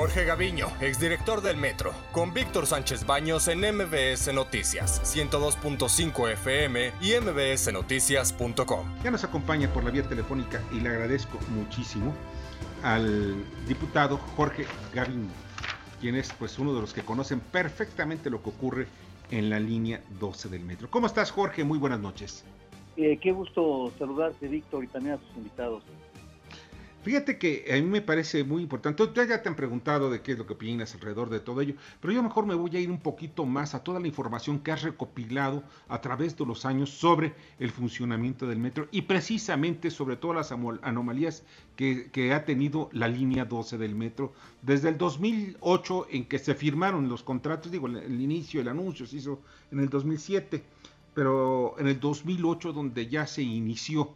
Jorge Gaviño, exdirector del Metro, con Víctor Sánchez Baños en MBS Noticias, 102.5 FM y mbsnoticias.com. Ya nos acompaña por la vía telefónica y le agradezco muchísimo al diputado Jorge Gaviño, quien es pues uno de los que conocen perfectamente lo que ocurre en la línea 12 del metro. ¿Cómo estás, Jorge? Muy buenas noches. Eh, qué gusto saludarte, Víctor, y también a tus invitados. Fíjate que a mí me parece muy importante. Ustedes ya te han preguntado de qué es lo que opinas alrededor de todo ello, pero yo mejor me voy a ir un poquito más a toda la información que has recopilado a través de los años sobre el funcionamiento del metro y precisamente sobre todas las anomalías que, que ha tenido la línea 12 del metro desde el 2008 en que se firmaron los contratos, digo, el inicio, el anuncio se hizo en el 2007, pero en el 2008 donde ya se inició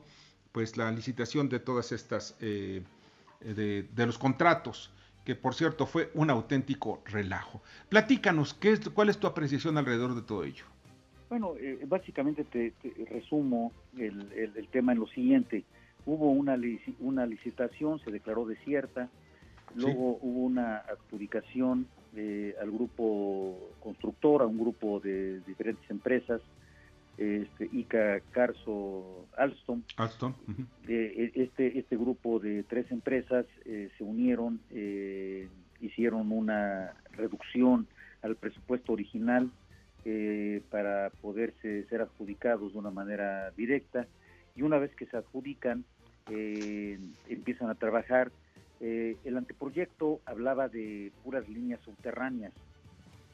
pues la licitación de todas estas, eh, de, los contratos, que por cierto fue un auténtico relajo. Platícanos, ¿qué es, ¿cuál es tu apreciación alrededor de todo ello? Bueno, eh, básicamente te, resumo el, tema en lo siguiente. Hubo una, una licitación, se declaró desierta, luego hubo una adjudicación eh, al grupo constructor, a un grupo de diferentes empresas, este, Ica Carso Alstom. Alstom. E, este, este grupo de tres empresas eh, se unieron, eh, hicieron una reducción al presupuesto original eh, para poderse ser adjudicados de una manera directa y una vez que se adjudican empiezan a trabajar. el anteproyecto hablaba de puras líneas subterráneas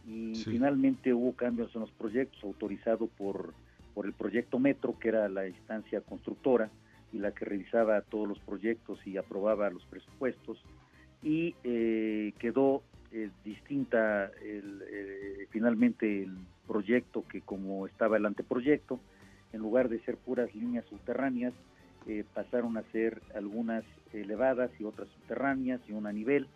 y finalmente hubo cambios en los proyectos autorizados por por el proyecto Metro, que era la instancia constructora y la que revisaba todos los proyectos y aprobaba los presupuestos, y eh, quedó eh, distinta eh, finalmente el proyecto que como estaba el anteproyecto, en lugar de ser puras líneas subterráneas, pasaron a ser algunas elevadas y otras subterráneas y una a nivel,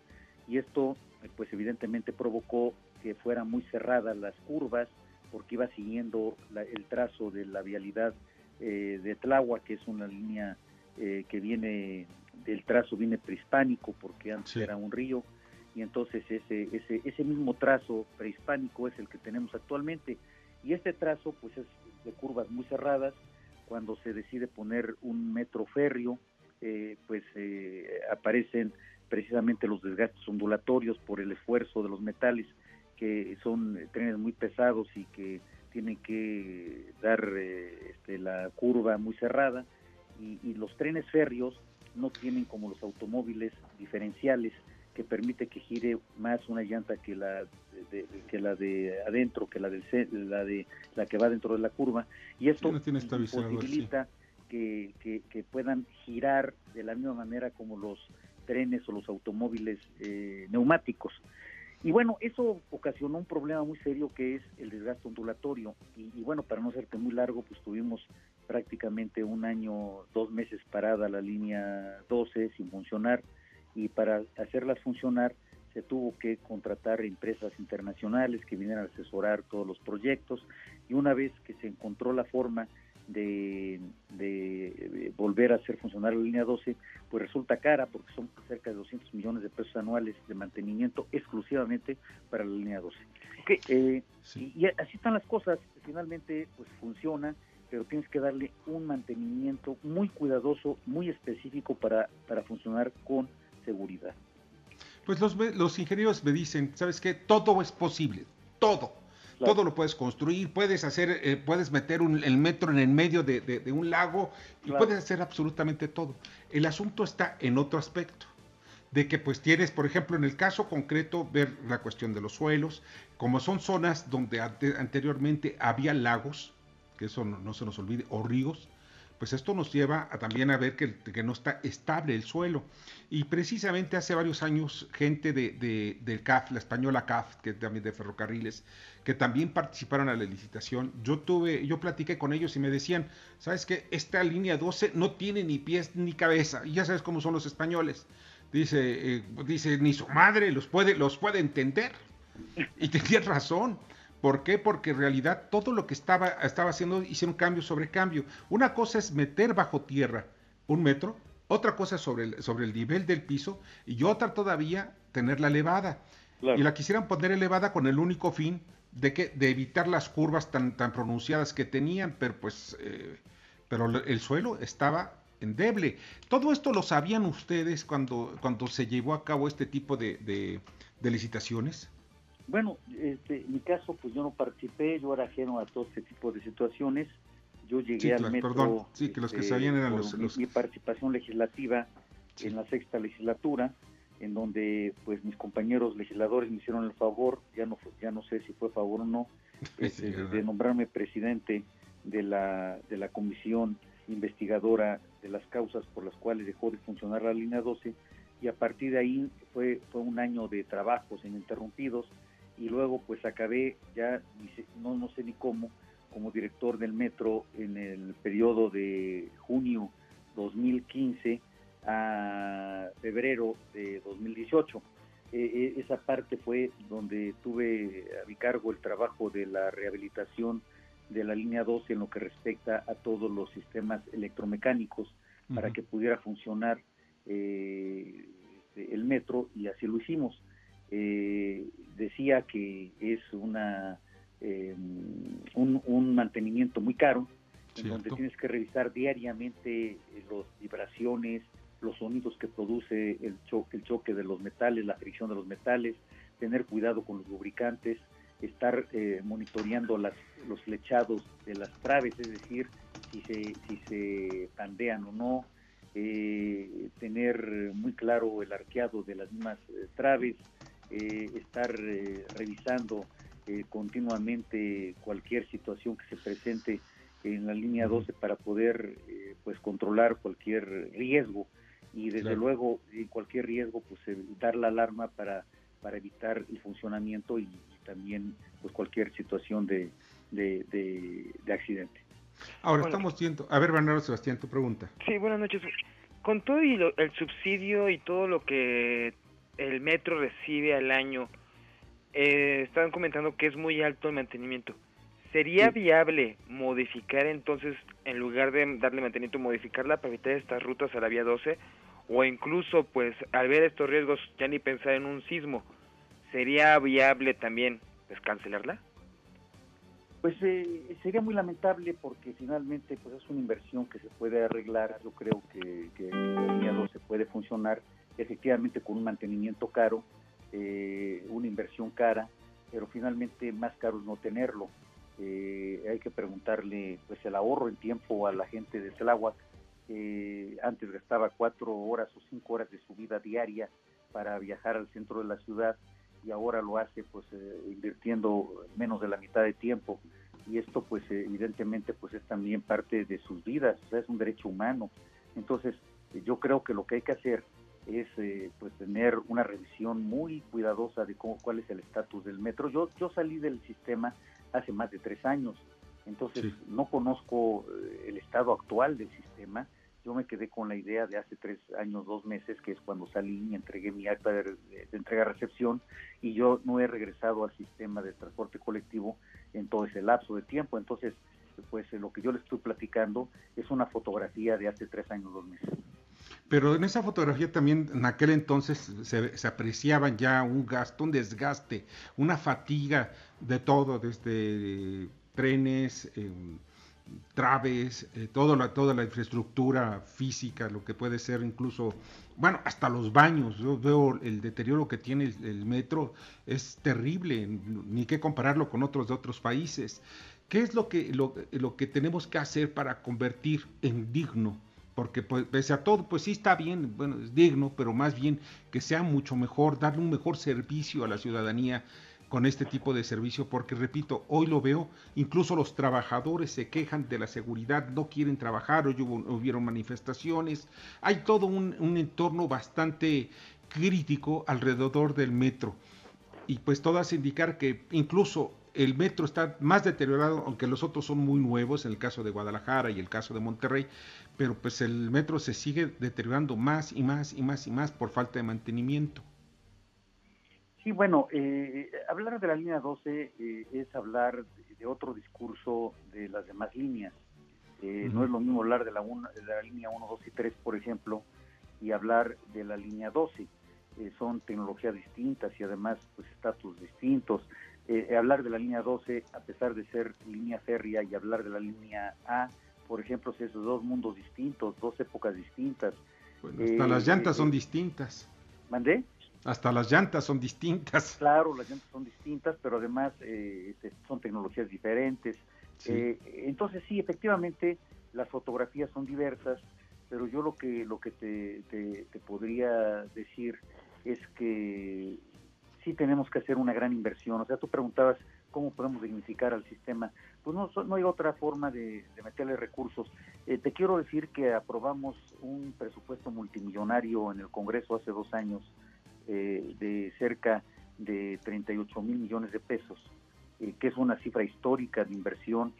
y esto pues evidentemente provocó que fueran muy cerradas las curvas, porque iba siguiendo el trazo de la vialidad eh, de Tláhuac, que es una línea eh, que viene, del trazo viene prehispánico, porque antes era un río, y entonces ese, ese, ese mismo trazo prehispánico es el que tenemos actualmente. Y este trazo pues es de curvas muy cerradas, cuando se decide poner un metro férreo, eh, pues aparecen precisamente los desgastes ondulatorios por el esfuerzo de los metales que son trenes muy pesados y que tienen que dar eh, este, la curva muy cerrada y, los trenes férreos no tienen como los automóviles diferenciales que permite que gire más una llanta que la de, que la de adentro que la de la de la que va dentro de la curva y esto posibilita que, que, puedan girar de la misma manera como los trenes o los automóviles eh, neumáticos y bueno, eso ocasionó un problema muy serio que es el desgaste ondulatorio. Y, bueno, para no serte muy largo, pues tuvimos prácticamente un año, dos meses parada la línea 12 sin funcionar. Y para hacerlas funcionar se tuvo que contratar empresas internacionales que vinieran a asesorar todos los proyectos. Y una vez que se encontró la forma de, volver a hacer funcionar la línea 12, pues resulta cara porque son cerca de 200 millones de pesos anuales de mantenimiento exclusivamente para la línea 12. Eh, y, así están las cosas, finalmente pues funciona, pero tienes que darle un mantenimiento muy cuidadoso, muy específico para, para funcionar con seguridad. Pues los, los ingenieros me dicen, ¿sabes qué? Todo es posible, todo todo lo puedes construir, puedes hacer, eh, puedes meter el metro en el medio de, un lago y puedes hacer absolutamente todo. El asunto está en otro aspecto de que pues tienes, por ejemplo, en el caso concreto, ver la cuestión de los suelos, como son zonas donde anteriormente había lagos, que eso no, se nos olvide, o ríos, pues esto nos lleva también a ver que, no está estable el suelo. Y precisamente hace varios años, gente de, del CAF, la española CAF, que también de ferrocarriles, que también participaron a la licitación, yo tuve, yo platiqué con ellos y me decían, ¿sabes qué? Esta línea 12 no tiene ni pies ni cabeza, y ya sabes cómo son los españoles. Dice, eh, dice, ni su madre los puede, los puede entender. Y tenía razón. ¿Por qué? Porque en realidad todo lo que estaba, estaba haciendo hicieron cambio sobre cambio. Una cosa es meter bajo tierra un metro, otra cosa sobre el, sobre el nivel del piso y otra todavía tenerla elevada. Y la quisieran poner elevada con el único fin de que de evitar las curvas tan tan pronunciadas que tenían, pero pues eh, pero el suelo estaba endeble. Todo esto lo sabían ustedes cuando cuando se llevó a cabo este tipo de, de, licitaciones. Bueno, este, en mi caso, pues yo no participé, yo era ajeno a todo este tipo de situaciones. Yo llegué al metro. Perdón, sí, que los que este, sabían eran los, mi, mi, participación legislativa en la sexta legislatura en donde pues mis compañeros legisladores me hicieron el favor, ya no ya no sé si fue favor o no, este, de nombrarme presidente de la, de la comisión investigadora de las causas por las cuales dejó de funcionar la línea 12 y a partir de ahí fue, fue un año de trabajos ininterrumpidos y luego pues acabé ya, no, no sé ni cómo, como director del metro en el periodo de junio 2015 a febrero de 2018. E, e, esa parte fue donde tuve a mi cargo el trabajo de la rehabilitación de la línea 12 en lo que respecta a todos los sistemas electromecánicos para que pudiera funcionar eh, el metro y así lo hicimos. Eh, decía que es una em, un, mantenimiento muy caro, en donde tienes que revisar diariamente las vibraciones, los sonidos que produce el choque, el choque de los metales, la fricción de los metales, tener cuidado con los lubricantes, estar eh, monitoreando las, los flechados de las traves, es decir, si se, si se pandean o no, eh, tener muy claro el arqueado de las mismas eh, estar revisando continuamente cualquier situación que se presente en la línea 12 para poder pues controlar cualquier riesgo y desde luego en cualquier riesgo pues dar la alarma para, para evitar el funcionamiento y, también pues cualquier situación de, de, accidente. Ahora estamos viendo, a ver Bernardo Sebastián, tu pregunta. Sí, buenas noches. Con todo y el subsidio y todo lo que el metro recibe al año, eh, estaban comentando que es muy alto el mantenimiento. ¿Sería viable modificar entonces, en lugar de darle mantenimiento, modificarla para evitar estas rutas a la vía 12? o incluso pues al ver estos riesgos ya ni pensar en un sismo, ¿sería viable también pues cancelarla? Pues eh, sería muy lamentable porque finalmente pues es una inversión que se puede arreglar, yo creo que, que la se puede funcionar efectivamente con un mantenimiento caro, eh, una inversión cara, pero finalmente más caro es no tenerlo. Eh, hay que preguntarle pues el ahorro en tiempo a la gente de Tláhuac, antes gastaba cuatro horas o cinco horas de su vida diaria para viajar al centro de la ciudad y ahora lo hace pues eh, invirtiendo menos de la mitad de tiempo y esto pues evidentemente pues es también parte de sus vidas, o sea, es un derecho humano. Entonces yo creo que lo que hay que hacer es eh, pues tener una revisión muy cuidadosa de cómo, cuál es el estatus del metro. Yo, yo salí del sistema hace más de tres años, entonces no conozco eh, el estado actual del sistema, yo me quedé con la idea de hace tres años, dos meses, que es cuando salí y entregué mi acta de, entrega-recepción, y yo no he regresado al sistema de transporte colectivo en todo ese lapso de tiempo. Entonces, pues lo que yo le estoy platicando es una fotografía de hace tres años, dos meses. Pero en esa fotografía también en aquel entonces se, se apreciaban ya un gasto, un desgaste, una fatiga de todo, desde trenes, eh, traves, eh, la, toda la infraestructura física, lo que puede ser incluso, bueno, hasta los baños. Yo veo el deterioro que tiene el, metro, es terrible, ni qué compararlo con otros de otros países. ¿Qué es lo que, lo, lo que tenemos que hacer para convertir en digno? Porque pues, pese a todo, pues sí está bien, bueno, es digno, pero más bien que sea mucho mejor, darle un mejor servicio a la ciudadanía con este tipo de servicio, porque repito, hoy lo veo, incluso los trabajadores se quejan de la seguridad, no quieren trabajar, hoy hubo, hubieron manifestaciones, hay todo un, un entorno bastante crítico alrededor del metro. Y pues todo hace indicar que incluso el metro está más deteriorado, aunque los otros son muy nuevos, en el caso de Guadalajara y el caso de Monterrey, pero pues el metro se sigue deteriorando más y más y más y más por falta de mantenimiento. Sí, bueno, eh, hablar de la línea 12 eh, es hablar de otro discurso de las demás líneas. Eh, no es lo mismo hablar de la, de la línea 1, 2 y 3, por ejemplo, y hablar de la línea 12. eh, son tecnologías distintas y además pues estatus distintos. Eh, hablar de la línea 12, a pesar de ser línea férrea, y hablar de la línea A, por ejemplo, son esos dos mundos distintos, dos épocas distintas. hasta las llantas son distintas. ¿Mandé? Hasta las llantas son distintas. Claro, las llantas son distintas, pero además este, son tecnologías diferentes. entonces sí, efectivamente, las fotografías son diversas, pero yo lo que lo que te, te, podría decir es que sí tenemos que hacer una gran inversión. O sea, tú preguntabas cómo podemos dignificar al sistema. Pues no, no hay otra forma de, meterle recursos. Eh, te quiero decir que aprobamos un presupuesto multimillonario en el Congreso hace dos años eh, de cerca de 38 mil millones de pesos, eh, que es una cifra histórica de inversión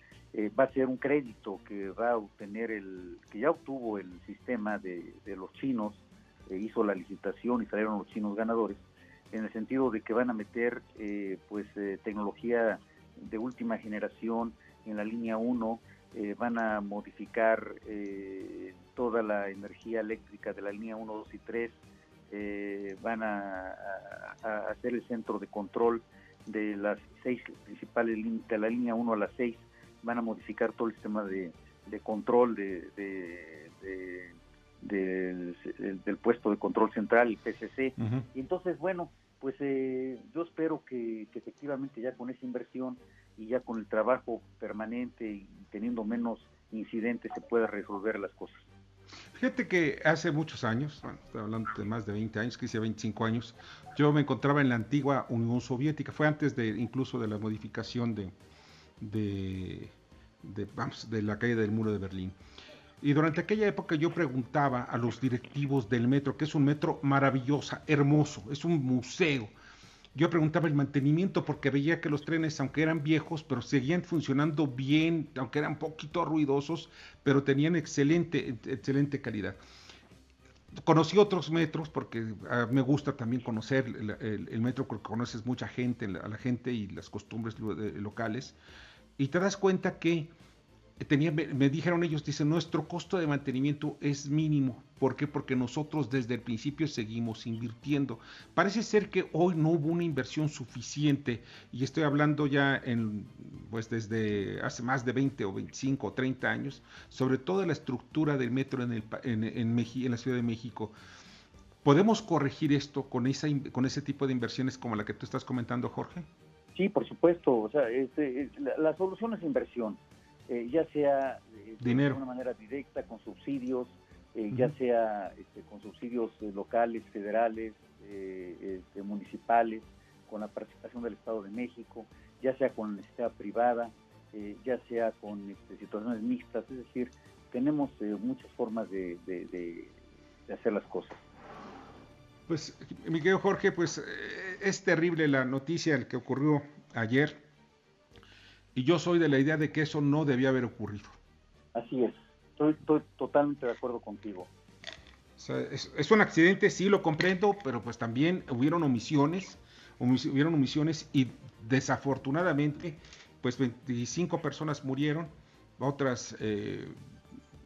va a ser un crédito que va a obtener el, que ya obtuvo el sistema de, los chinos, hizo la licitación y salieron los chinos ganadores, en el sentido de que van a meter pues tecnología de última generación en la línea 1, van a modificar toda la energía eléctrica de la línea 1, 2 y 3, van a, hacer el centro de control de las seis principales líneas, de la línea 1 a la 6, van a modificar todo el sistema de, control de, del, puesto de control central, el PCC. Y entonces, bueno, pues eh, yo espero que, efectivamente ya con esa inversión y ya con el trabajo permanente y teniendo menos incidentes se pueda resolver las cosas. Fíjate que hace muchos años, estoy hablando de más de 20 años, quizá 25 años, yo me encontraba en la antigua Unión Soviética, fue antes de incluso de la modificación de, de, vamos, de la calle del muro de Berlín. Y durante aquella época yo preguntaba a los directivos del metro, que es un metro maravilloso, hermoso, es un museo. Yo preguntaba el mantenimiento porque veía que los trenes, aunque eran viejos, pero seguían funcionando bien, aunque eran poquito ruidosos, pero tenían excelente, excelente calidad. Conocí otros metros porque ah, me gusta también conocer el, metro porque conoces mucha gente, a la gente y las costumbres locales y te das cuenta que tenía, me, dijeron ellos, dicen, nuestro costo de mantenimiento es mínimo. ¿Por qué? Porque nosotros desde el principio seguimos invirtiendo. Parece ser que hoy no hubo una inversión suficiente, y estoy hablando ya en, pues desde hace más de 20 o 25 o 30 años, sobre toda la estructura del metro en, el, en, en, en la Ciudad de México. ¿Podemos corregir esto con, esa, con ese tipo de inversiones como la que tú estás comentando, Jorge? Sí, por supuesto. O sea, este, la, solución es inversión, eh, ya sea eh, de una manera directa con subsidios, eh, ya sea este, con subsidios locales, federales, este, municipales, con la participación del Estado de México, ya sea con la necesidad privada, ya sea con este, situaciones mixtas. Es decir, tenemos muchas formas de, de hacer las cosas. Pues, mi querido Jorge, pues eh, es terrible la noticia el que ocurrió ayer. Y yo soy de la idea de que eso no debía haber ocurrido. Así es, estoy, totalmente de acuerdo contigo. es, un accidente, sí lo comprendo, pero pues también hubieron omisiones, hubieron omisiones y desafortunadamente, pues 25 personas murieron, otras eh,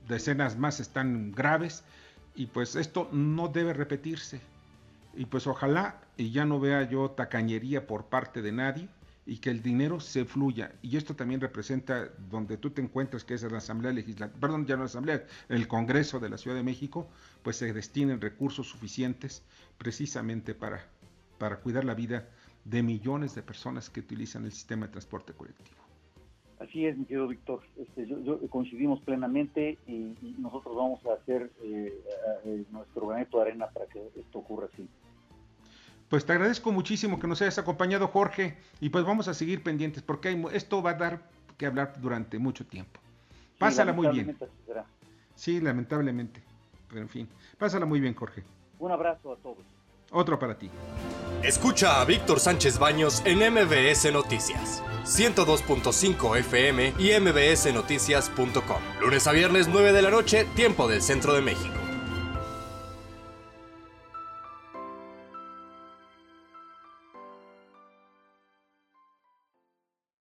decenas más están graves y pues esto no debe repetirse. Y pues ojalá y ya no vea yo tacañería por parte de nadie y que el dinero se fluya. Y esto también representa donde tú te encuentras, que es la Asamblea Legislativa, perdón, ya no la Asamblea, el Congreso de la Ciudad de México, pues se destinen recursos suficientes precisamente para, para cuidar la vida de millones de personas que utilizan el sistema de transporte colectivo. Así es, mi querido Víctor. Este, yo, coincidimos plenamente y, nosotros vamos a hacer eh, nuestro granito de arena para que esto ocurra así. Pues te agradezco muchísimo que nos hayas acompañado, Jorge, y pues vamos a seguir pendientes porque esto va a dar que hablar durante mucho tiempo. Pásala muy bien. Sí, lamentablemente. Pero en fin, pásala muy bien, Jorge. Un abrazo a todos. Otro para ti. Escucha a Víctor Sánchez Baños en MBS Noticias, 102.5 FM y MBSNoticias.com. Lunes a viernes 9 de la noche, tiempo del centro de México.